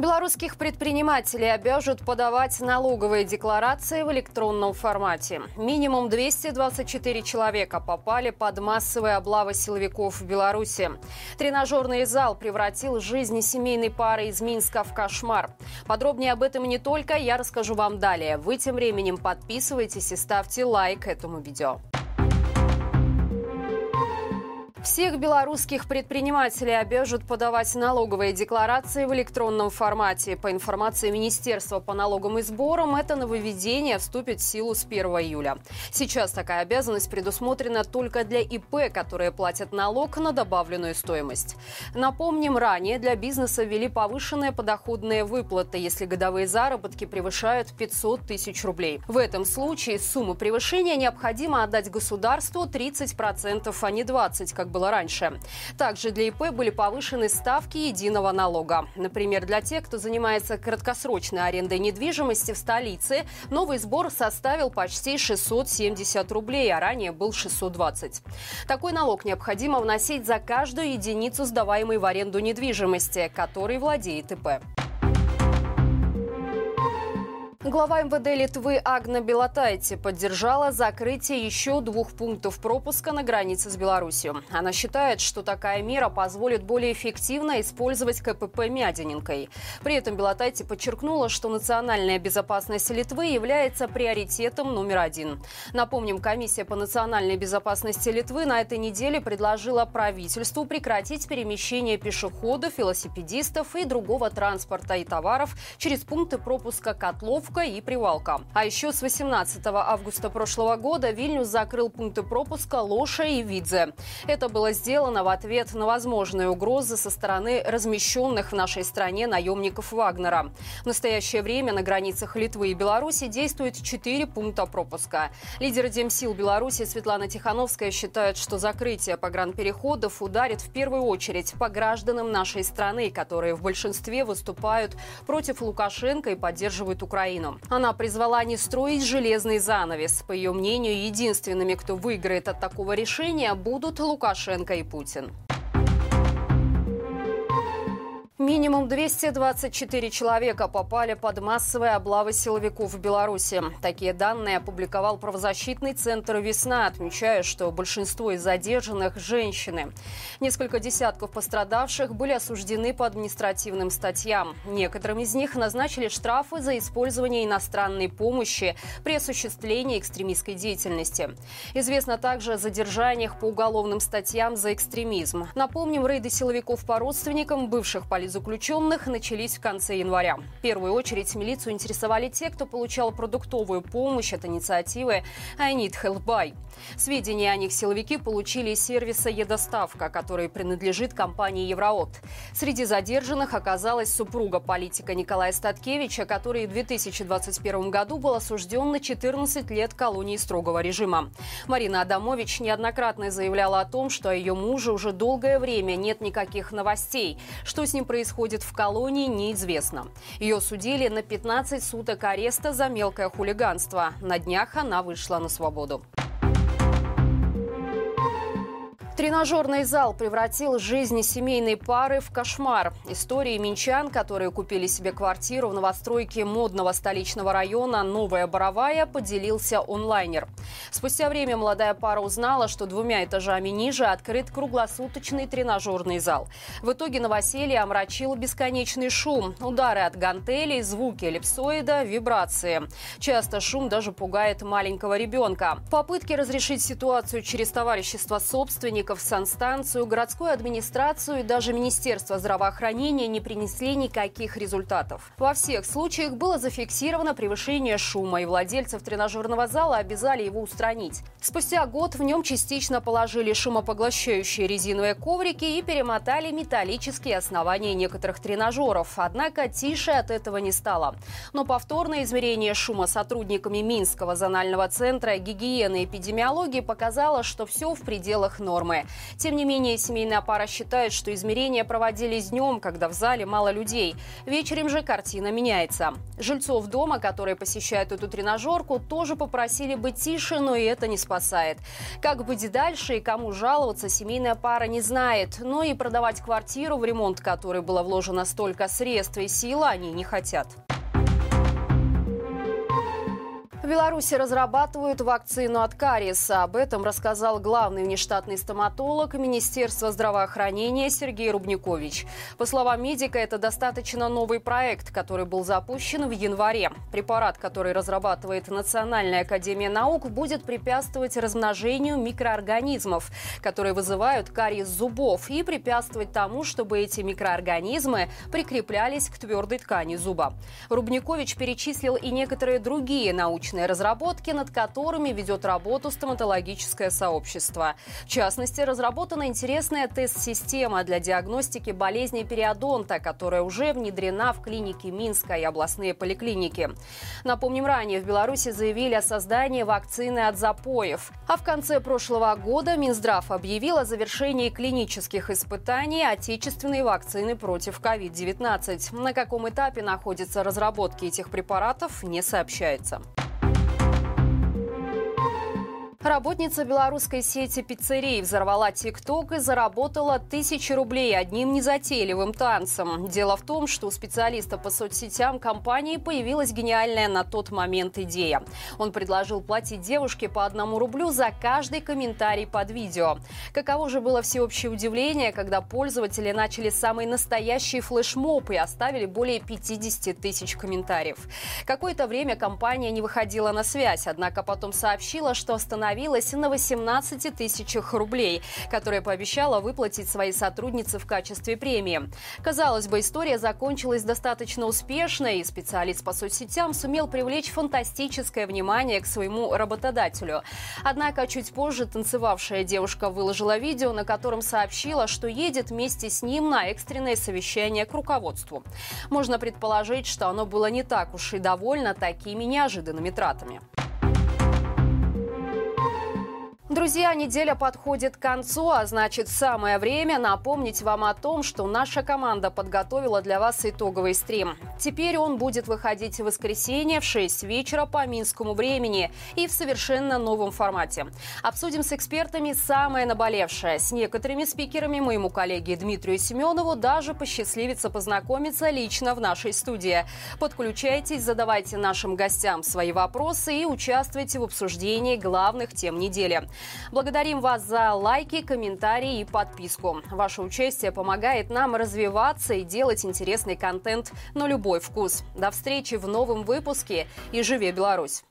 Белорусских предпринимателей обяжут подавать налоговые декларации в электронном формате. Минимум 224 человека попали под массовые облавы силовиков в Беларуси. Тренажерный зал превратил жизнь семейной пары из Минска в кошмар. Подробнее об этом не только я расскажу вам далее. Вы тем временем подписывайтесь и ставьте лайк этому видео. Всех белорусских предпринимателей обяжут подавать налоговые декларации в электронном формате. По информации Министерства по налогам и сборам, это нововведение вступит в силу с 1 июля. Сейчас такая обязанность предусмотрена только для ИП, которые платят налог на добавленную стоимость. Напомним, ранее для бизнеса ввели повышенные подоходные выплаты, если годовые заработки превышают 500 тысяч рублей. В этом случае сумму превышения необходимо отдать государству 30%, а не 20%, как было раньше. Также для ИП были повышены ставки единого налога. Например, для тех, кто занимается краткосрочной арендой недвижимости в столице, новый сбор составил почти 670 рублей, а ранее был 620. Такой налог необходимо вносить за каждую единицу сдаваемой в аренду недвижимости, которой владеет ИП. Глава МВД Литвы Агна Белотайте поддержала закрытие еще двух пунктов пропуска на границе с Беларусью. Она считает, что такая мера позволит более эффективно использовать КПП Мядиненкой. При этом Белотайте подчеркнула, что национальная безопасность Литвы является приоритетом номер один. Напомним, комиссия по национальной безопасности Литвы на этой неделе предложила правительству прекратить перемещение пешеходов, велосипедистов и другого транспорта и товаров через пункты пропуска котлов Покровка и Привалка. А еще с 18 августа прошлого года Вильнюс закрыл пункты пропуска Лоша и Видзе. Это было сделано в ответ на возможные угрозы со стороны размещенных в нашей стране наемников Вагнера. В настоящее время на границах Литвы и Беларуси действует четыре пункта пропуска. Лидер Демсил Беларуси Светлана Тихановская считает, что закрытие погранпереходов ударит в первую очередь по гражданам нашей страны, которые в большинстве выступают против Лукашенко и поддерживают Украину. Украину. Она призвала не строить железный занавес. По ее мнению, единственными, кто выиграет от такого решения, будут Лукашенко и Путин. Минимум 224 человека попали под массовые облавы силовиков в Беларуси. Такие данные опубликовал правозащитный центр «Весна», отмечая, что большинство из задержанных – женщины. Несколько десятков пострадавших были осуждены по административным статьям. Некоторым из них назначили штрафы за использование иностранной помощи при осуществлении экстремистской деятельности. Известно также о задержаниях по уголовным статьям за экстремизм. Напомним, рейды силовиков по родственникам бывших политиков заключенных начались в конце января. В первую очередь милицию интересовали те, кто получал продуктовую помощь от инициативы «I need help by». Сведения о них силовики получили из сервиса «Едоставка», который принадлежит компании «Евроот». Среди задержанных оказалась супруга политика Николая Статкевича, который в 2021 году был осужден на 14 лет колонии строгого режима. Марина Адамович неоднократно заявляла о том, что о ее муже уже долгое время нет никаких новостей. Что с ним происходит происходит в колонии, неизвестно. Ее судили на 15 суток ареста за мелкое хулиганство. На днях она вышла на свободу. Тренажерный зал превратил жизнь семейной пары в кошмар. Истории минчан, которые купили себе квартиру в новостройке модного столичного района «Новая Боровая», поделился онлайнер. Спустя время молодая пара узнала, что двумя этажами ниже открыт круглосуточный тренажерный зал. В итоге новоселье омрачил бесконечный шум, удары от гантелей, звуки эллипсоида, вибрации. Часто шум даже пугает маленького ребенка. В попытке разрешить ситуацию через товарищество собственников санстанцию, городскую администрацию и даже Министерство здравоохранения не принесли никаких результатов. Во всех случаях было зафиксировано превышение шума, и владельцев тренажерного зала обязали его устранить. Спустя год в нем частично положили шумопоглощающие резиновые коврики и перемотали металлические основания некоторых тренажеров. Однако тише от этого не стало. Но повторное измерение шума сотрудниками Минского зонального центра гигиены и эпидемиологии показало, что все в пределах нормы. Тем не менее, семейная пара считает, что измерения проводились днем, когда в зале мало людей. Вечером же картина меняется. Жильцов дома, которые посещают эту тренажерку, тоже попросили быть тише, но и это не спасает. Как быть дальше и кому жаловаться, семейная пара не знает. Но и продавать квартиру, в ремонт которой было вложено столько средств и сил, они не хотят. Беларуси разрабатывают вакцину от кариеса. Об этом рассказал главный внештатный стоматолог Министерства здравоохранения Сергей Рубникович. По словам медика, это достаточно новый проект, который был запущен в январе. Препарат, который разрабатывает Национальная академия наук, будет препятствовать размножению микроорганизмов, которые вызывают кариес зубов, и препятствовать тому, чтобы эти микроорганизмы прикреплялись к твердой ткани зуба. Рубникович перечислил и некоторые другие научные научные разработки, над которыми ведет работу стоматологическое сообщество. В частности, разработана интересная тест-система для диагностики болезни периодонта, которая уже внедрена в клинике Минска и областные поликлиники. Напомним, ранее в Беларуси заявили о создании вакцины от запоев. А в конце прошлого года Минздрав объявил о завершении клинических испытаний отечественной вакцины против COVID-19. На каком этапе находятся разработки этих препаратов, не сообщается. Работница белорусской сети пиццерий взорвала ТикТок и заработала тысячи рублей одним незатейливым танцем. Дело в том, что у специалиста по соцсетям компании появилась гениальная на тот момент идея. Он предложил платить девушке по одному рублю за каждый комментарий под видео. Каково же было всеобщее удивление, когда пользователи начали самый настоящий флешмоб и оставили более 50 тысяч комментариев. Какое-то время компания не выходила на связь, однако потом сообщила, что остановилась остановилась на 18 тысячах рублей, которые пообещала выплатить своей сотруднице в качестве премии. Казалось бы, история закончилась достаточно успешно, и специалист по соцсетям сумел привлечь фантастическое внимание к своему работодателю. Однако чуть позже танцевавшая девушка выложила видео, на котором сообщила, что едет вместе с ним на экстренное совещание к руководству. Можно предположить, что оно было не так уж и довольно такими неожиданными тратами. Друзья, неделя подходит к концу, а значит самое время напомнить вам о том, что наша команда подготовила для вас итоговый стрим. Теперь он будет выходить в воскресенье в 6 вечера по минскому времени и в совершенно новом формате. Обсудим с экспертами самое наболевшее. С некоторыми спикерами моему коллеге Дмитрию Семенову даже посчастливится познакомиться лично в нашей студии. Подключайтесь, задавайте нашим гостям свои вопросы и участвуйте в обсуждении главных тем недели. Благодарим вас за лайки, комментарии и подписку. Ваше участие помогает нам развиваться и делать интересный контент на любой вкус. До встречи в новом выпуске и живи Беларусь!